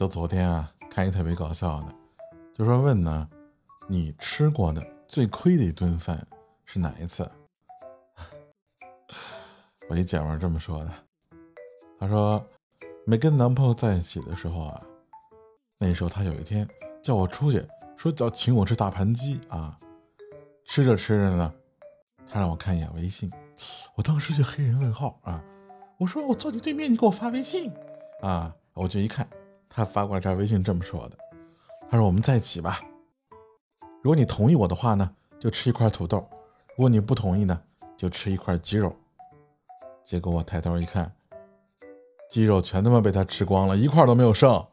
就昨天啊，看一特别搞笑的，就说问呢，你吃过的最亏的一顿饭是哪一次？我一姐们这么说的，她说没跟男朋友在一起的时候啊，那时候他有一天叫我出去，说叫请我吃大盘鸡啊，吃着吃着呢，他让我看一眼微信，我当时就黑人问号啊，我说我坐你对面，你给我发微信啊，我就一看。他发过来条微信这么说的。他说我们在一起吧。如果你同意我的话呢就吃一块土豆。如果你不同意呢就吃一块鸡肉。结果我抬头一看鸡肉全他妈被他吃光了一块都没有剩。